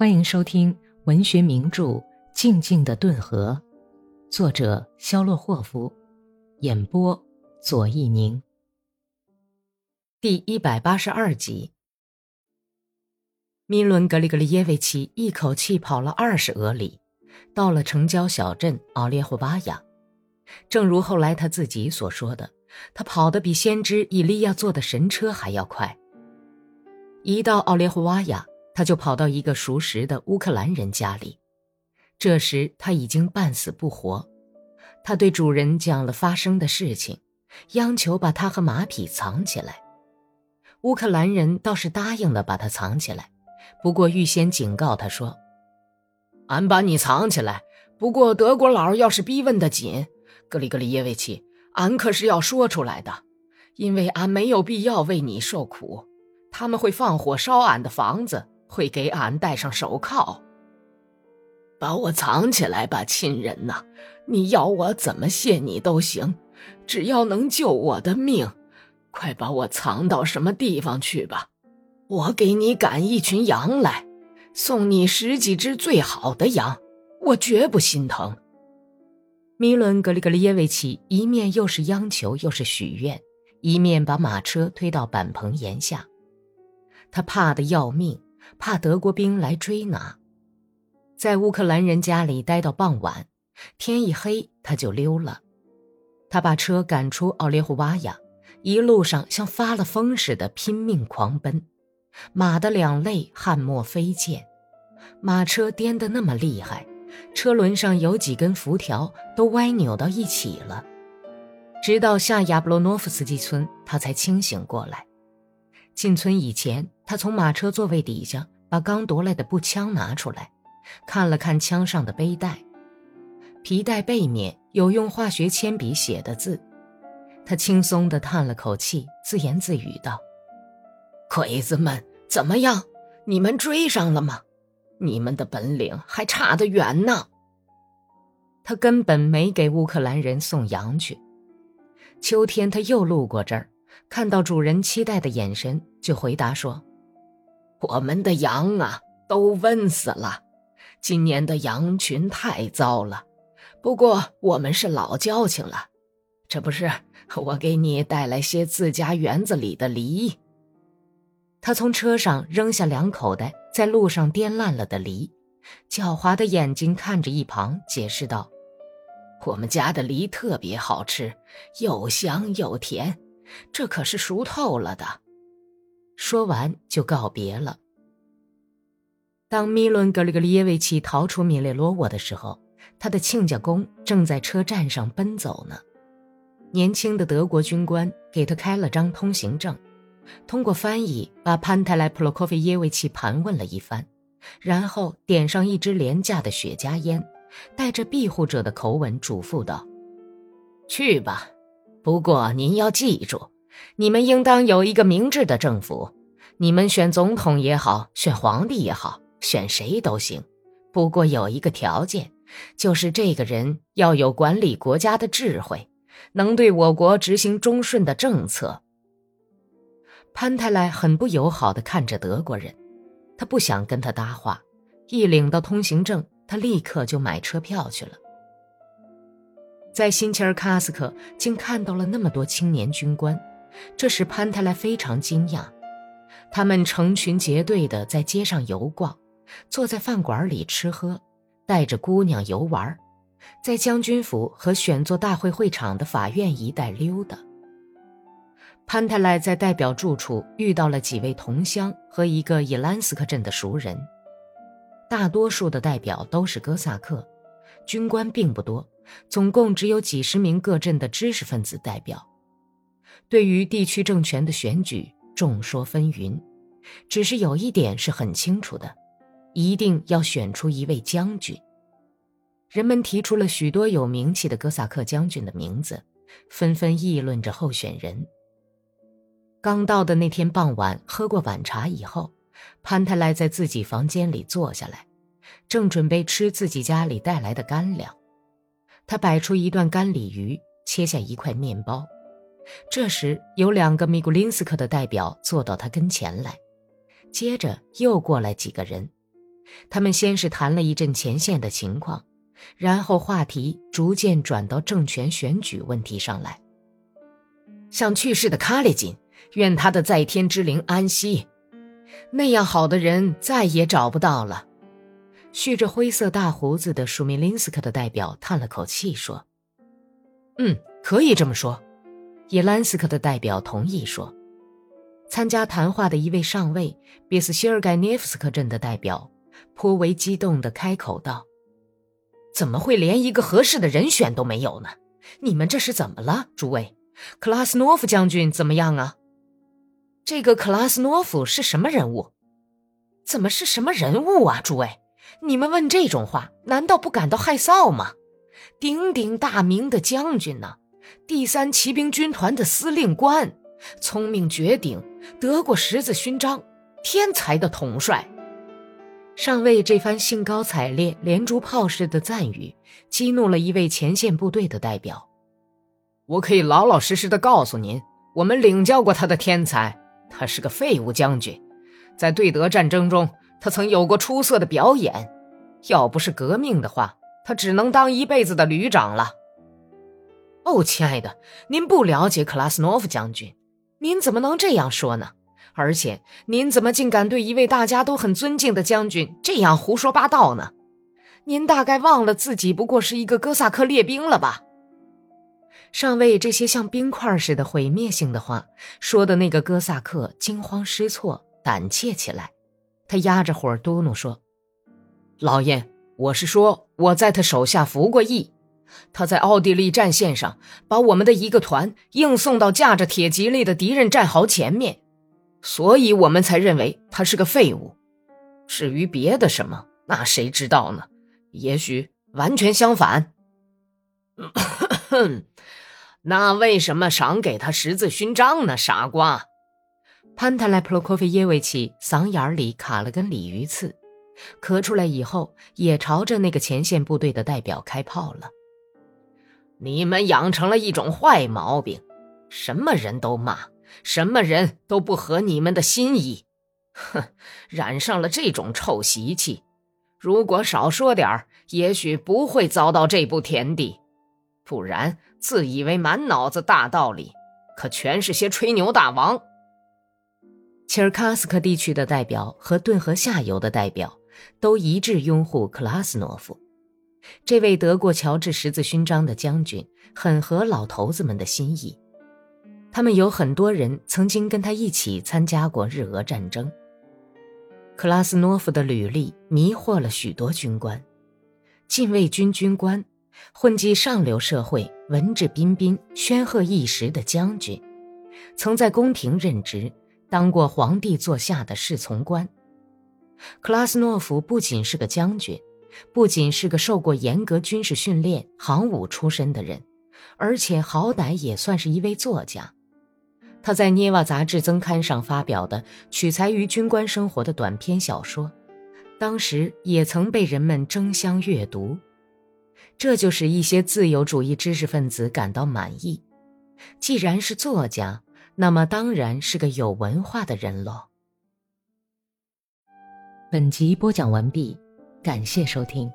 欢迎收听文学名著《静静的顿河》，作者肖洛霍夫，演播左一宁。第一百八十二集，米伦格里格里耶维奇一口气跑了二十俄里，到了城郊小镇奥列霍巴亚。正如后来他自己所说的，他跑得比先知以利亚坐的神车还要快。一到奥列霍瓦亚。他就跑到一个熟识的乌克兰人家里，这时他已经半死不活。他对主人讲了发生的事情，央求把他和马匹藏起来。乌克兰人倒是答应了把他藏起来，不过预先警告他说：“俺把你藏起来，不过德国佬要是逼问的紧，格里格里耶维奇，俺可是要说出来的，因为俺没有必要为你受苦，他们会放火烧俺的房子。”会给俺戴上手铐，把我藏起来吧，亲人呐！你要我怎么谢你都行，只要能救我的命，快把我藏到什么地方去吧！我给你赶一群羊来，送你十几只最好的羊，我绝不心疼。米伦格里格里耶维奇一面又是央求又是许愿，一面把马车推到板棚檐下，他怕的要命。怕德国兵来追拿，在乌克兰人家里待到傍晚，天一黑他就溜了。他把车赶出奥列胡瓦亚，一路上像发了疯似的拼命狂奔，马的两肋汗墨飞溅，马车颠得那么厉害，车轮上有几根辐条都歪扭到一起了。直到下亚布罗诺夫斯基村，他才清醒过来。进村以前，他从马车座位底下把刚夺来的步枪拿出来，看了看枪上的背带，皮带背面有用化学铅笔写的字。他轻松地叹了口气，自言自语道：“鬼子们怎么样？你们追上了吗？你们的本领还差得远呢。”他根本没给乌克兰人送羊去。秋天，他又路过这儿。看到主人期待的眼神，就回答说：“我们的羊啊，都瘟死了。今年的羊群太糟了。不过我们是老交情了，这不是我给你带来些自家园子里的梨。”他从车上扔下两口袋在路上颠烂了的梨，狡猾的眼睛看着一旁，解释道：“我们家的梨特别好吃，又香又甜。”这可是熟透了的。说完就告别了。当米伦格里格里耶维奇逃出米列罗沃的时候，他的亲家公正在车站上奔走呢。年轻的德国军官给他开了张通行证，通过翻译把潘泰莱普洛科菲耶维奇盘问了一番，然后点上一支廉价的雪茄烟，带着庇护者的口吻嘱咐道：“去吧。”不过您要记住，你们应当有一个明智的政府。你们选总统也好，选皇帝也好，选谁都行。不过有一个条件，就是这个人要有管理国家的智慧，能对我国执行忠顺的政策。潘泰莱很不友好地看着德国人，他不想跟他搭话。一领到通行证，他立刻就买车票去了。在新切尔卡斯克，竟看到了那么多青年军官，这使潘泰莱非常惊讶。他们成群结队地在街上游逛，坐在饭馆里吃喝，带着姑娘游玩，在将军府和选座大会会场的法院一带溜达。潘泰莱在代表住处遇到了几位同乡和一个伊兰斯克镇的熟人，大多数的代表都是哥萨克，军官并不多。总共只有几十名各镇的知识分子代表，对于地区政权的选举众说纷纭，只是有一点是很清楚的，一定要选出一位将军。人们提出了许多有名气的哥萨克将军的名字，纷纷议论着候选人。刚到的那天傍晚，喝过晚茶以后，潘泰莱在自己房间里坐下来，正准备吃自己家里带来的干粮。他摆出一段干鲤鱼，切下一块面包。这时，有两个米古林斯克的代表坐到他跟前来，接着又过来几个人。他们先是谈了一阵前线的情况，然后话题逐渐转到政权选举问题上来。像去世的卡列金，愿他的在天之灵安息。那样好的人再也找不到了。蓄着灰色大胡子的舒米林斯克的代表叹了口气说：“嗯，可以这么说。”叶兰斯克的代表同意说。参加谈话的一位上尉别斯希尔盖涅夫斯克镇的代表颇为激动地开口道：“怎么会连一个合适的人选都没有呢？你们这是怎么了，诸位？克拉斯诺夫将军怎么样啊？这个克拉斯诺夫是什么人物？怎么是什么人物啊，诸位？”你们问这种话，难道不感到害臊吗？鼎鼎大名的将军呢？第三骑兵军团的司令官，聪明绝顶，得过十字勋章，天才的统帅。上尉这番兴高采烈、连珠炮似的赞誉，激怒了一位前线部队的代表。我可以老老实实的告诉您，我们领教过他的天才，他是个废物将军，在对德战争中。他曾有过出色的表演，要不是革命的话，他只能当一辈子的旅长了。哦，亲爱的，您不了解克拉斯诺夫将军，您怎么能这样说呢？而且，您怎么竟敢对一位大家都很尊敬的将军这样胡说八道呢？您大概忘了自己不过是一个哥萨克列兵了吧？上尉这些像冰块似的毁灭性的话，说的那个哥萨克惊慌失措，胆怯起来。他压着火嘟囔说：“老爷，我是说我在他手下服过役，他在奥地利战线上把我们的一个团硬送到架着铁蒺藜的敌人战壕前面，所以我们才认为他是个废物。至于别的什么，那谁知道呢？也许完全相反。那为什么赏给他十字勋章呢？傻瓜！”潘塔莱普洛科菲耶维奇嗓眼里卡了根鲤鱼刺，咳出来以后，也朝着那个前线部队的代表开炮了。你们养成了一种坏毛病，什么人都骂，什么人都不合你们的心意。哼，染上了这种臭习气，如果少说点，也许不会遭到这步田地。不然，自以为满脑子大道理，可全是些吹牛大王。切尔卡斯克地区的代表和顿河下游的代表都一致拥护克拉斯诺夫，这位得过乔治十字勋章的将军，很合老头子们的心意。他们有很多人曾经跟他一起参加过日俄战争。克拉斯诺夫的履历迷惑了许多军官，禁卫军军官，混迹上流社会，文质彬彬、煊赫一时的将军，曾在宫廷任职。当过皇帝座下的侍从官，克拉斯诺夫不仅是个将军，不仅是个受过严格军事训练、行伍出身的人，而且好歹也算是一位作家。他在《涅瓦》杂志增刊上发表的取材于军官生活的短篇小说，当时也曾被人们争相阅读，这就使一些自由主义知识分子感到满意。既然是作家。那么当然是个有文化的人喽。本集播讲完毕，感谢收听。